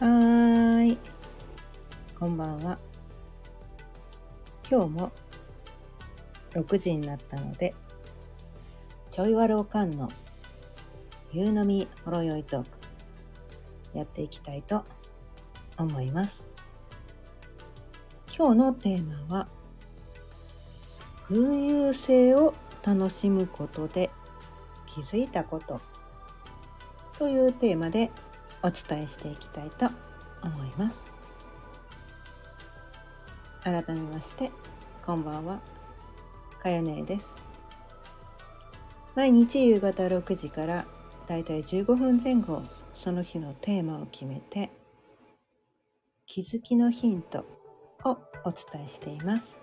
はーい。こんばんは。今日も6時になったので、ちょいわるおかんの夕飲みほろよいトークやっていきたいと思います。今日のテーマは、偶有性を楽しむことで気づいたことというテーマでお伝えしていきたいと思います。改めましてこんばんは。かよねです。毎日夕方6時からだいたい15分前後その日のテーマを決めて気づきのヒントをお伝えしています。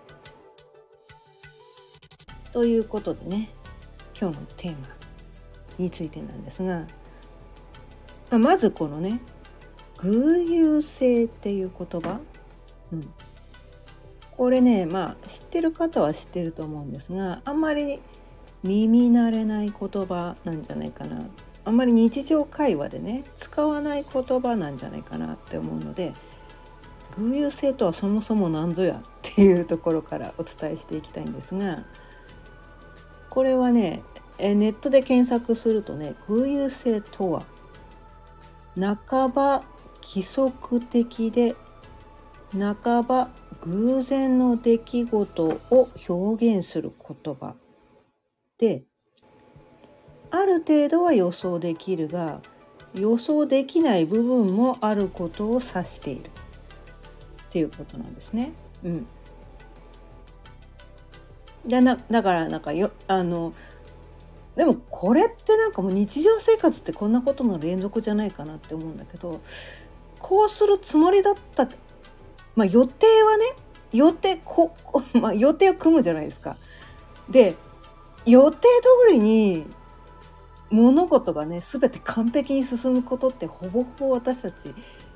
ということでね今日のテーマについてなんですがまあまずこのね偶有性っていう言葉、うん、これねまあ知ってる方は知ってると思うんですがあんまり耳慣れない言葉なんじゃないかな。あんまり日常会話でね使わない言葉なんじゃないかなって思うので偶有性とはそもそも何ぞやっていうところからお伝えしていきたいんですがこれはねネットで検索するとね偶有性とは半ば規則的で半ば偶然の出来事を表現する言葉。である程度は予想できるが予想できない部分もあることを指している。っていうことなんですね。うん、でなだからなんかよあのでもこれってなんかもう日常生活ってこんなことの連続じゃないかなって思うんだけどこうするつもりだったまあ予定はね予定こ、まあ、予定を組むじゃないですか。で予定通りに物事がね全て完璧に進むことってほぼほぼ私たち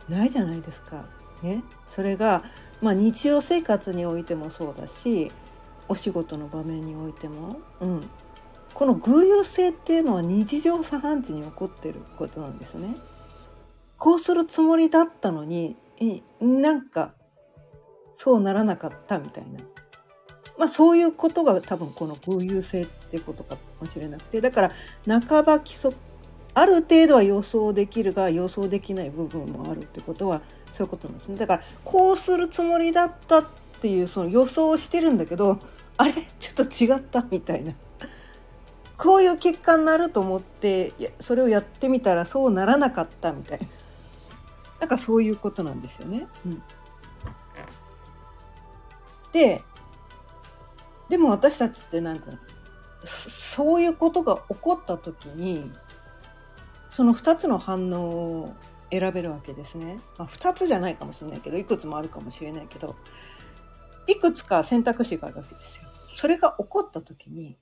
ないじゃないですか。ね、それが、まあ、日常生活においてもそうだしお仕事の場面においても、うん、この偶有性っていうのは日常茶飯事に起こってることなんですね。こうするつもりだったのになんかそうならなかったみたいな。まあそういうことが多分この偶有性ってことかもしれなくてだから半ば規則ある程度は予想できるが予想できない部分もあるってことはそういうことなんですね。だからこうするつもりだったっていうその予想をしてるんだけどあれ？ちょっと違ったみたいな。こういう結果になると思ってそれをやってみたらそうならなかったみたいな なんかそういうことなんですよね。うん、ででも私たちってなんかそういうことが起こった時にその2つの反応を選べるわけですね。まあ、2つじゃないかもしれないけどいくつもあるかもしれないけどいくつか選択肢があるわけですよ。それが起こった時に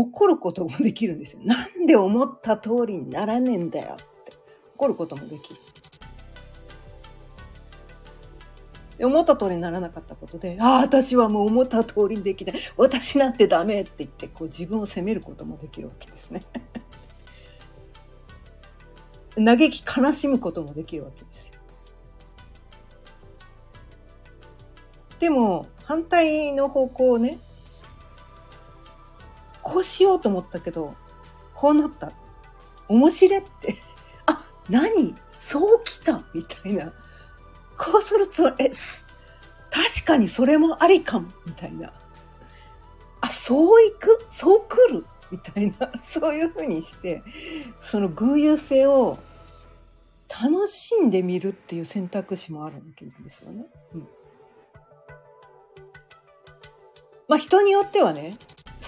怒ることもできるんですよ。なんで思った通りにならねえんだよって怒ることもできる。思った通りにならなかったことで「ああ私はもう思った通りにできない私なんてダメ」って言ってこう自分を責めることもできるわけですね。嘆き悲しむこともできるわけですよ。でも反対の方向をねこうしようと思ったけどこうなった。面白いって。あ何？そうきたみたいな。こうするつもり？え確かにそれもありかも。みたいな。あそういく？そう来る？みたいな。そういうふうにしてその偶有性を楽しんでみるっていう選択肢もあるわけなんですよね。うん、まあ人によってはね。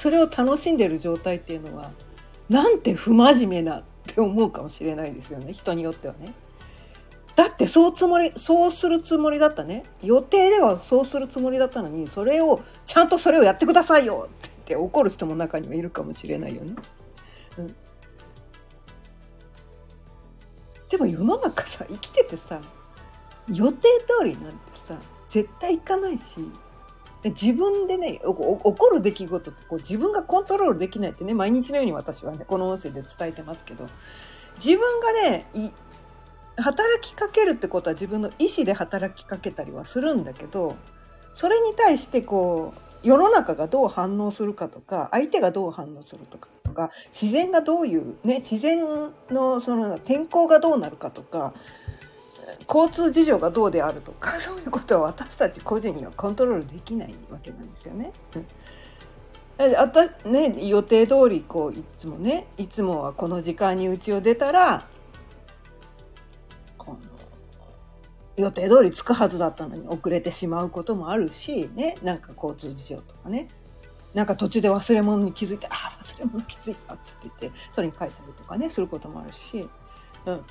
それを楽しんでる状態っていうのはなんて不真面目なって思うかもしれないですよね人によってはね。だってそうつもりそうするつもりだったね予定ではそうするつもりだったのにそれをちゃんとそれをやってくださいよってって怒る人も中にはいるかもしれないよね。うん、でも世の中さ生きててさ予定通りなんてさ絶対いかないしで自分でね起こる出来事ってこう自分がコントロールできないってね毎日のように私はねこの音声で伝えてますけど自分がね働きかけるってことは自分の意思で働きかけたりはするんだけどそれに対してこう世の中がどう反応するかとか相手がどう反応するとかとか自然がどういうね自然のその天候がどうなるかとか交通事情がどうであるとか そういうことは私たち個人にはコントロールできないわけなんですよね。あたね予定通りこういつもねいつもはこの時間に家を出たらこの予定通り着くはずだったのに遅れてしまうこともあるしねなんか交通事情とかね。なんか途中で忘れ物に気づいて「ああ忘れ物気づいた」っつって言って取りに帰ったりとかねすることもあるし、うん、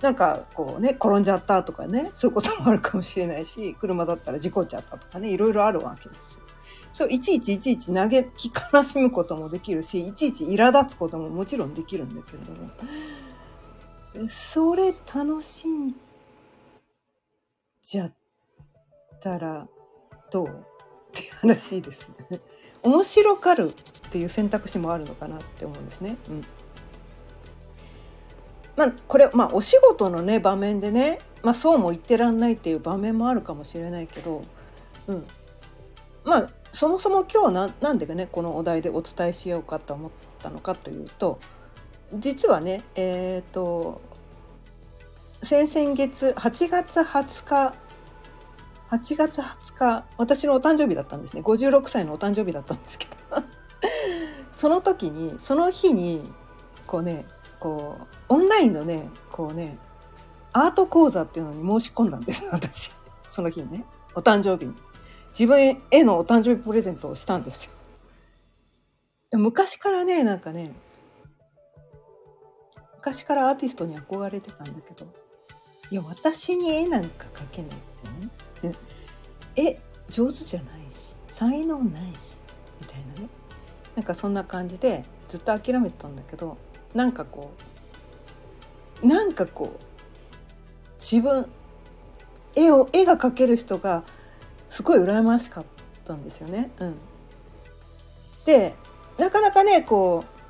なんかこうね転んじゃったとかねそういうこともあるかもしれないし車だったら事故っちゃったとかねいろいろあるわけです。そういちいちいちいち嘆き悲しむこともできるしいちいち苛立つことももちろんできるんだけれどもそれ楽しんじゃったらどうっていう話ですね。面白がるっていう選択肢もあるのかなって思うんですね。うんまあ、これ、まあ、お仕事のね場面でね、まあ、そうも言ってらんないっていう場面もあるかもしれないけど、うん、まあそもそも今日ななんでねこのお題でお伝えしようかと思ったのかというと実はねえっ、ー、と先々月8月20日8月20日私のお誕生日だったんですね。56歳のお誕生日だったんですけど。その時にその日にこうねこうオンラインのねこうねアート講座っていうのに申し込んだんです。私。その日にね。お誕生日に。自分へのお誕生日プレゼントをしたんですよ。昔からねなんかね昔からアーティストに憧れてたんだけどいや私に絵なんか描けないってね。絵上手じゃないし才能ないしみたいなね。なんかそんな感じでずっと諦めてたんだけどなんかこうなんかこう自分絵を絵が描ける人がすごい羨ましかったんですよね。うん、でなかなかねこう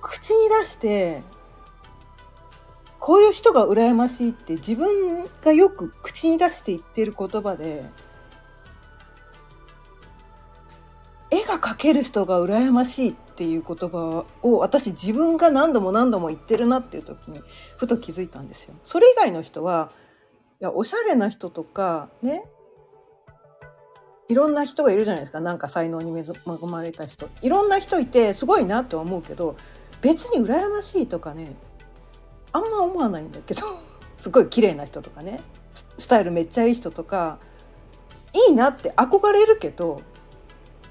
口に出してこういう人が羨ましいって自分がよく口に出して言ってる言葉で絵が描ける人が羨ましいっていう言葉を私自分が何度も何度も言ってるなっていう時にふと気づいたんですよ。それ以外の人はいやおしゃれな人とかね。いろんな人がいるじゃないですか。なんか才能に恵まれた人。いろんな人いてすごいなとは思うけど別に羨ましいとかねあんま思わないんだけど すごい綺麗な人とかね。スタイルめっちゃいい人とかいいなって憧れるけど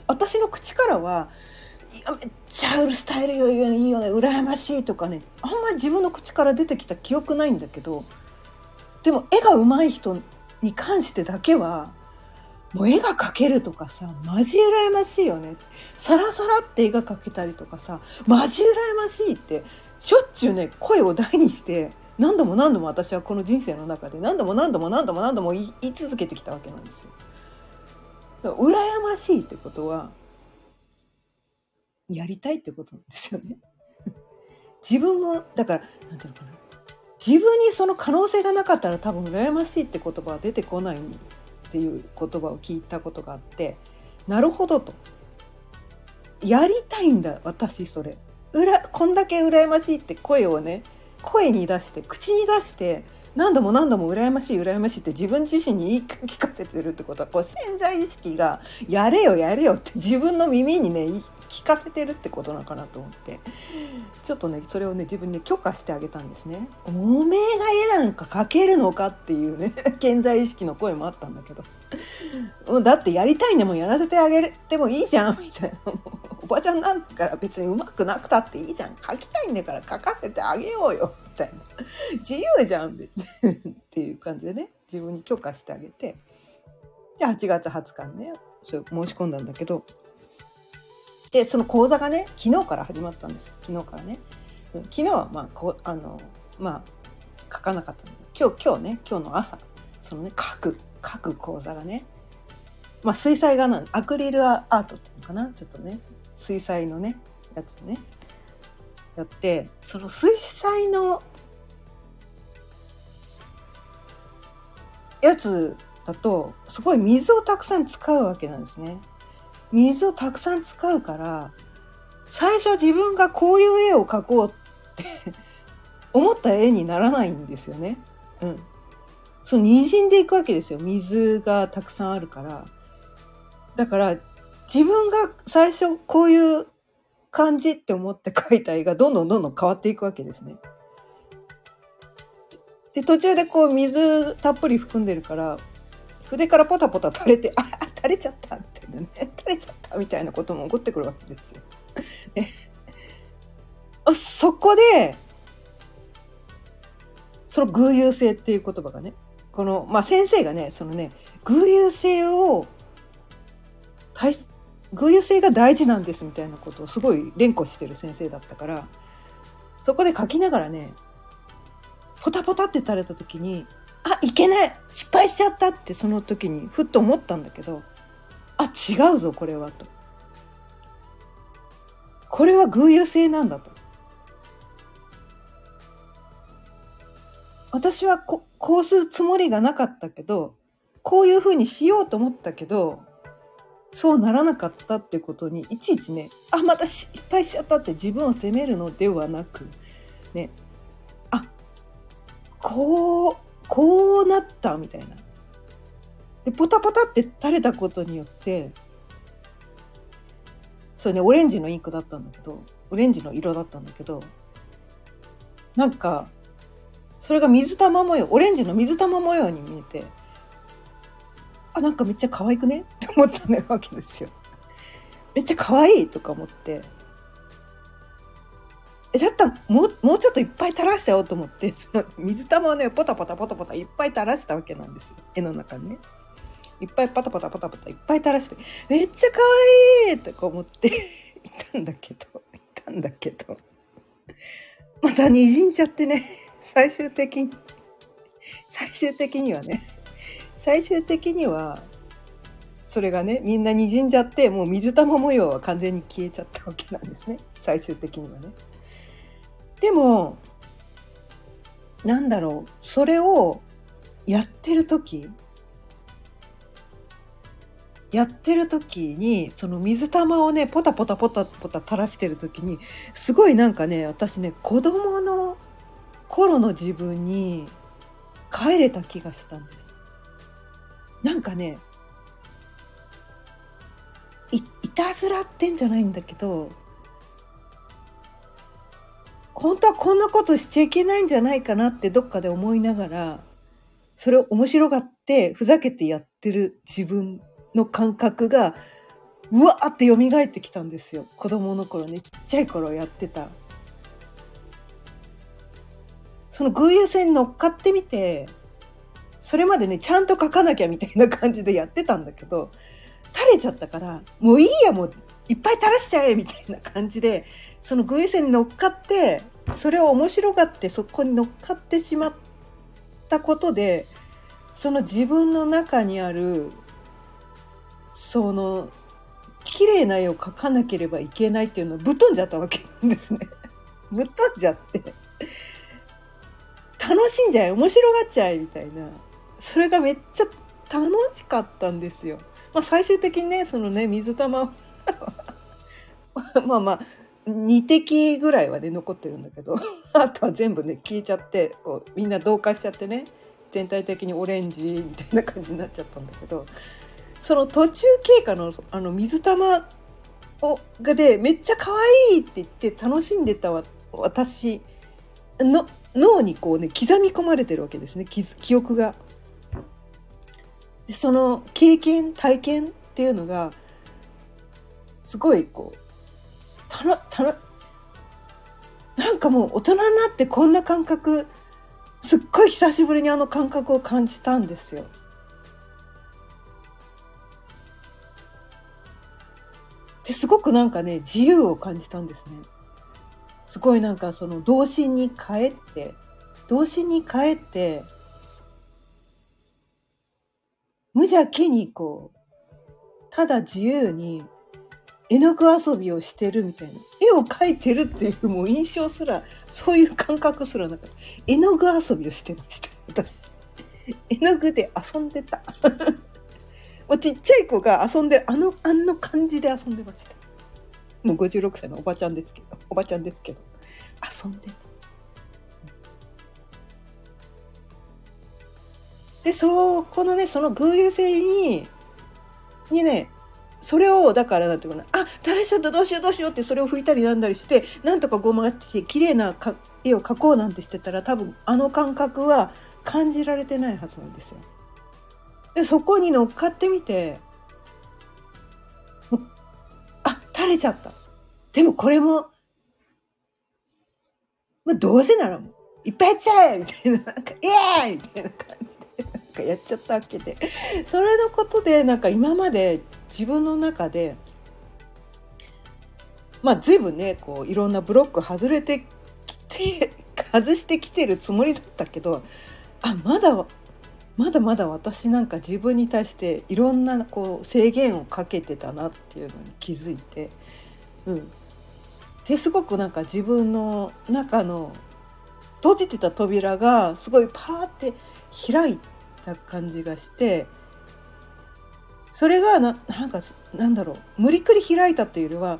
私の口からはやめっちゃうるスタイルよりいいよね。羨ましいとかね。あんまり自分の口から出てきた記憶ないんだけどでも絵が上手い人に関してだけはもう絵が描けるとかさマジ羨ましいよね。サラサラって絵が描けたりとかさマジ羨ましいってしょっちゅうね声を大にして何度も何度も私はこの人生の中で何度も何度も何度も何度も言い続けてきたわけなんですよ。羨ましいってことはやりたいってことなんですよね。自分もだから何ていうのかな。自分にその可能性がなかったら多分羨ましいって言葉は出てこないっていう言葉を聞いたことがあってなるほどと。やりたいんだ私それ。うらこんだけ羨ましいって声をね声に出して口に出して何度も何度も羨ましい羨ましいって自分自身に言い聞かせてるってことはこう潜在意識がやれよやれよって自分の耳にね聞かせてるってことなのかなと思って。ちょっとねそれをね自分に許可してあげたんですね。おめえが絵なんか描けるのかっていうね 潜在意識の声もあったんだけど。だってやりたいねもやらせてあげてもいいじゃん みたいな。おばちゃんなんだから別にうまくなくたっていいじゃん。描きたいんだから描かせてあげようよみたいな。自由じゃん っていう感じでね自分に許可してあげて。で8月20日にねそれ申し込んだんだけどでその講座がね昨日から始まったんです。昨日からね、昨日はまあこあのまあ書かなかった今日今日ね今日の朝そのね書く書く講座がねまあ水彩画なんアクリルアートっていうのかな？ちょっとね水彩のねやつねやってその水彩のやつだとすごい水をたくさん使うわけなんですね。水をたくさん使うから最初自分がこういう絵を描こうって 思った絵にならないんですよね。うん。その滲んでいくわけですよ。水がたくさんあるから。だから自分が最初こういう感じって思って描いた絵がどんどんどんどん変わっていくわけですね。で途中でこう水たっぷり含んでるから筆からポタポタ垂れてあ垂れ？ちゃったみたいなね垂れ？ちゃったみたいなことも起こってくるわけですよ。そこでその偶有性っていう言葉がねこの、まあ、先生がねそのね偶有性を偶有性が大事なんですみたいなことをすごい連呼してる先生だったからそこで書きながらねポタポタって垂れ？た時にあいけない。失敗しちゃったってその時にふっと思ったんだけどあ違うぞこれはと。これは偶有性なんだと。私はここうするつもりがなかったけどこういうふうにしようと思ったけどそうならなかったってことにいちいちねあまた失敗しちゃったって自分を責めるのではなくねあこうこうなったみたいな。でポタポタって垂れたことによってそれねオレンジのインクだったんだけどオレンジの色だったんだけどなんかそれが水玉模様オレンジの水玉模様に見えてあなんかめっちゃ可愛くね？って思ったわけですよ。めっちゃ可愛いとか思ってえだったらもうもうちょっといっぱい垂らしちゃおうと思ってその 水玉をねポタポタポタポタいっぱい垂らしたわけなんですよ。絵の中にね。いっぱいパタパタパタパタいっぱい垂らしてめっちゃ可愛いとか思っていたんだけどいたんだけど。またにじんじゃってね。最終的に最終的にはね。最終的にはそれがねみんなにじんじゃってもう水玉模様は完全に消えちゃったわけなんですね。最終的にはね。でもなんだろうそれをやってる時やってる時にその水玉をねポタポタポタポタ垂らしてる時にすごいなんかね私ね子供の頃の自分に帰れた気がしたんです。なんかねいいたずらってんじゃないんだけど本当はこんなことしちゃいけないんじゃないかなってどっかで思いながらそれを面白がってふざけてやってる自分の感覚がうわーって蘇ってきたんですよ。子供の頃ねちっちゃい頃やってた。その偶有性に乗っかってみてそれまでねちゃんと書かなきゃみたいな感じでやってたんだけど垂れちゃったからもういいやもういっぱい垂らしちゃえみたいな感じでその偶然に乗っかってそれを面白がってそこに乗っかってしまったことでその自分の中にあるその綺麗な絵を描かなければいけないっていうのをぶっ飛んじゃったわけなんですね。ぶっ飛んじゃって楽しんじゃえ面白がっちゃえみたいなそれがめっちゃ楽しかったんですよ。まあ、最終的にねそのね水玉 まあまあ2滴ぐらいはね残ってるんだけど あとは全部ね消えちゃってこうみんな同化しちゃってね全体的にオレンジみたいな感じになっちゃったんだけどその途中経過のあの水玉をがでめっちゃ可愛いって言って楽しんでた私の脳にこうね刻み込まれてるわけですね記憶が。その経験体験っていうのがすごいこうたらたらなんかもう大人になってこんな感覚すっごい久しぶりにあの感覚を感じたんですよ。ですごくなんかね自由を感じたんですね。すごいなんかその童心に帰って童心に帰って無邪気にこうただ自由に絵の具遊びをしてるみたいな。絵を描いてるっていうもう印象すらそういう感覚すらなかった。絵の具遊びをしてました私。絵の具で遊んでた。もうちっちゃい子が遊んであのあの感じで遊んでました。もう56歳のおばちゃんですけどおばちゃんですけど。遊んでた。でそこのねその偶有性ににねそれをだからなんていうかなあ垂れちゃったどうしようどうしようってそれを拭いたりなんだりしてなんとかごまがって綺麗な絵を描こうなんてしてたら多分あの感覚は感じられてないはずなんですよ。でそこに乗っかってみてあ垂れちゃったでもこれも、まあ、どうせならもういっぱいやっちゃえみたいななんかイエーイみたいな感じでなんかやっちゃったわけでそれのことでなんか今まで自分の中でまあ随分ねこういろんなブロック外れてきて 外してきてるつもりだったけどあまだまだまだ私なんか自分に対していろんなこう制限をかけてたなっていうのに気づいて、うん、ですごくなんか自分の中の閉じてた扉がすごいパーって開いた感じがしてそれがななんかなんだろう無理くり開いたっていうよりは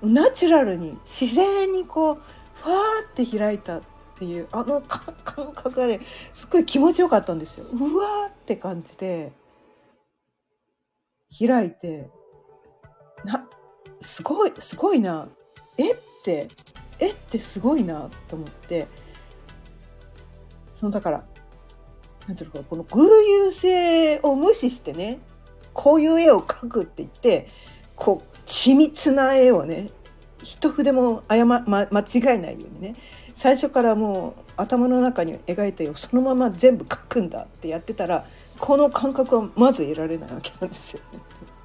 ナチュラルに自然にこうふわーって開いたっていうあの感覚がねすっごい気持ちよかったんですよ。うわーって感じで開いてなすごいすごいなえってえってすごいなと思ってそのだからなんていうかこの偶有性を無視してねこういう絵を描くって言ってこう緻密な絵をね一筆も誤、ま、間違えないようにね最初からもう頭の中に描いた絵をそのまま全部描くんだってやってたらこの感覚はまず得られないわけなんですよね。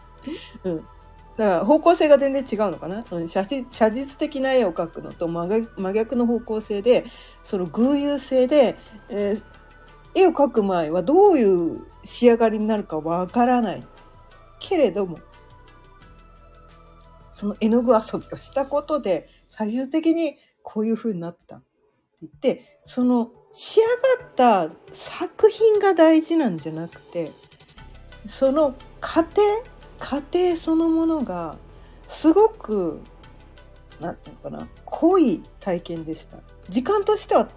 うん、だから方向性が全然違うのかな、うん、写写実的な絵を描くのと真逆の方向性でその偶有性で、えー、絵を描く前はどういう仕上がりになるかわからない。けれどもその絵の具遊びをしたことで最終的にこういう風になったって言ってその仕上がった作品が大事なんじゃなくてその過程過程そのものがすごく何て言うのかな濃い体験でした時間としては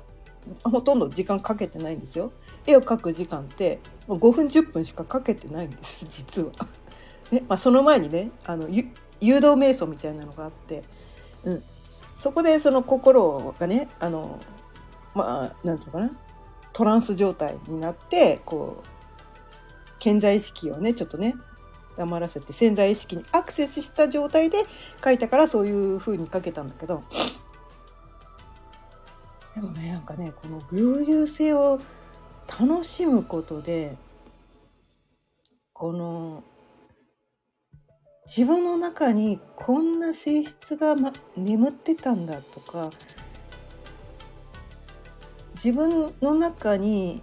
ほとんど時間かけてないんですよ絵を描く時間って5分10分しかかけてないんです実は。ねまあ、その前にねあの誘導瞑想みたいなのがあって、うん、そこでその心がねあのまあ何て言うかなトランス状態になってこう健在意識をねちょっとね黙らせて潜在意識にアクセスした状態で書いたからそういう風に書けたんだけどでもねなんかねこの偶有性を楽しむことでこの自分の中にこんな性質が、ま、眠ってたんだとか自分の中に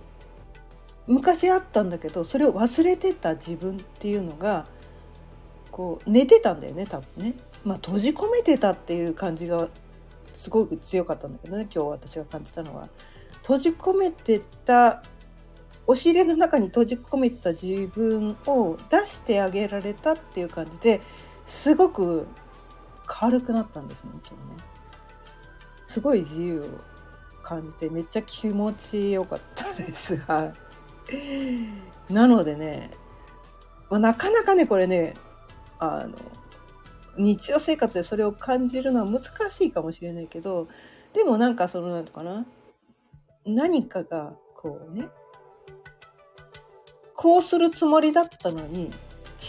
昔あったんだけどそれを忘れてた自分っていうのがこう寝てたんだよね多分ね。まあ閉じ込めてたっていう感じがすごく強かったんだけどね今日私が感じたのは。閉じ込めてた押し入れの中に閉じ込めた自分を出してあげられたっていう感じですごく軽くなったんですね今日ね。すごい自由を感じてめっちゃ気持ちよかったです。が なのでね、まあ、なかなかねこれねあの日常生活でそれを感じるのは難しいかもしれないけどでもなんかその何とかな。何かがこうねこうするつもりだったのに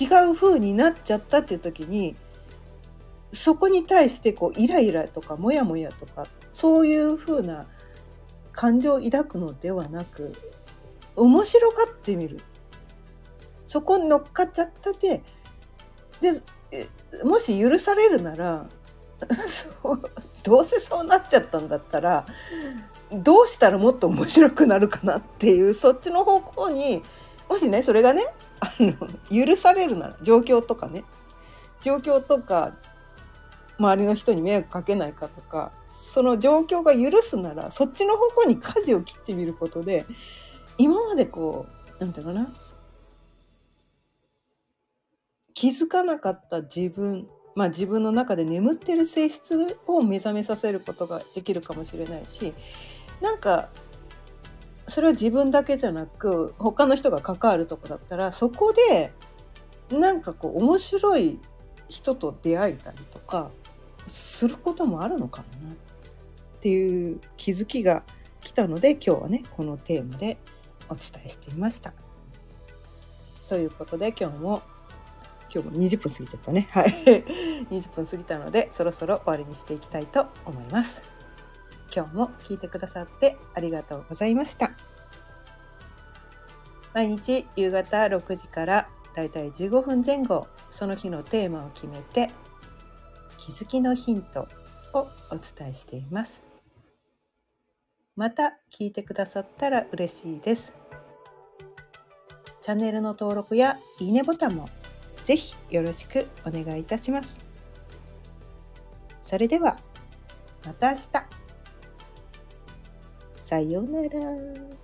違う風になっちゃったっていう時にそこに対してこうイライラとかモヤモヤとかそういう風な感情を抱くのではなく面白がってみる。そこに乗っかっちゃったででもし許されるなら どうせそうなっちゃったんだったらどうしたらもっと面白くなるかなっていうそっちの方向にもしねそれがねあの許されるなら状況とかね。状況とか周りの人に迷惑かけないかとかその状況が許すならそっちの方向に舵を切ってみることで今までこうなんていうかな気づかなかった自分まあ自分の中で眠ってる性質を目覚めさせることができるかもしれないしなんかそれは自分だけじゃなく他の人が関わるとこだったらそこでなんかこう面白い人と出会えたりとかすることもあるのかもなっていう気づきが来たので今日はねこのテーマでお伝えしていました。ということで今日も今日も20分過ぎちゃったねはい 20分過ぎたのでそろそろ終わりにしていきたいと思います。今日も聞いてくださってありがとうございました。毎日夕方6時からだいたい15分前後その日のテーマを決めて気づきのヒントをお伝えしています。また聞いてくださったら嬉しいです。チャンネルの登録やいいねボタンもぜひよろしくお願いいたします。それではまた明日。さようなら。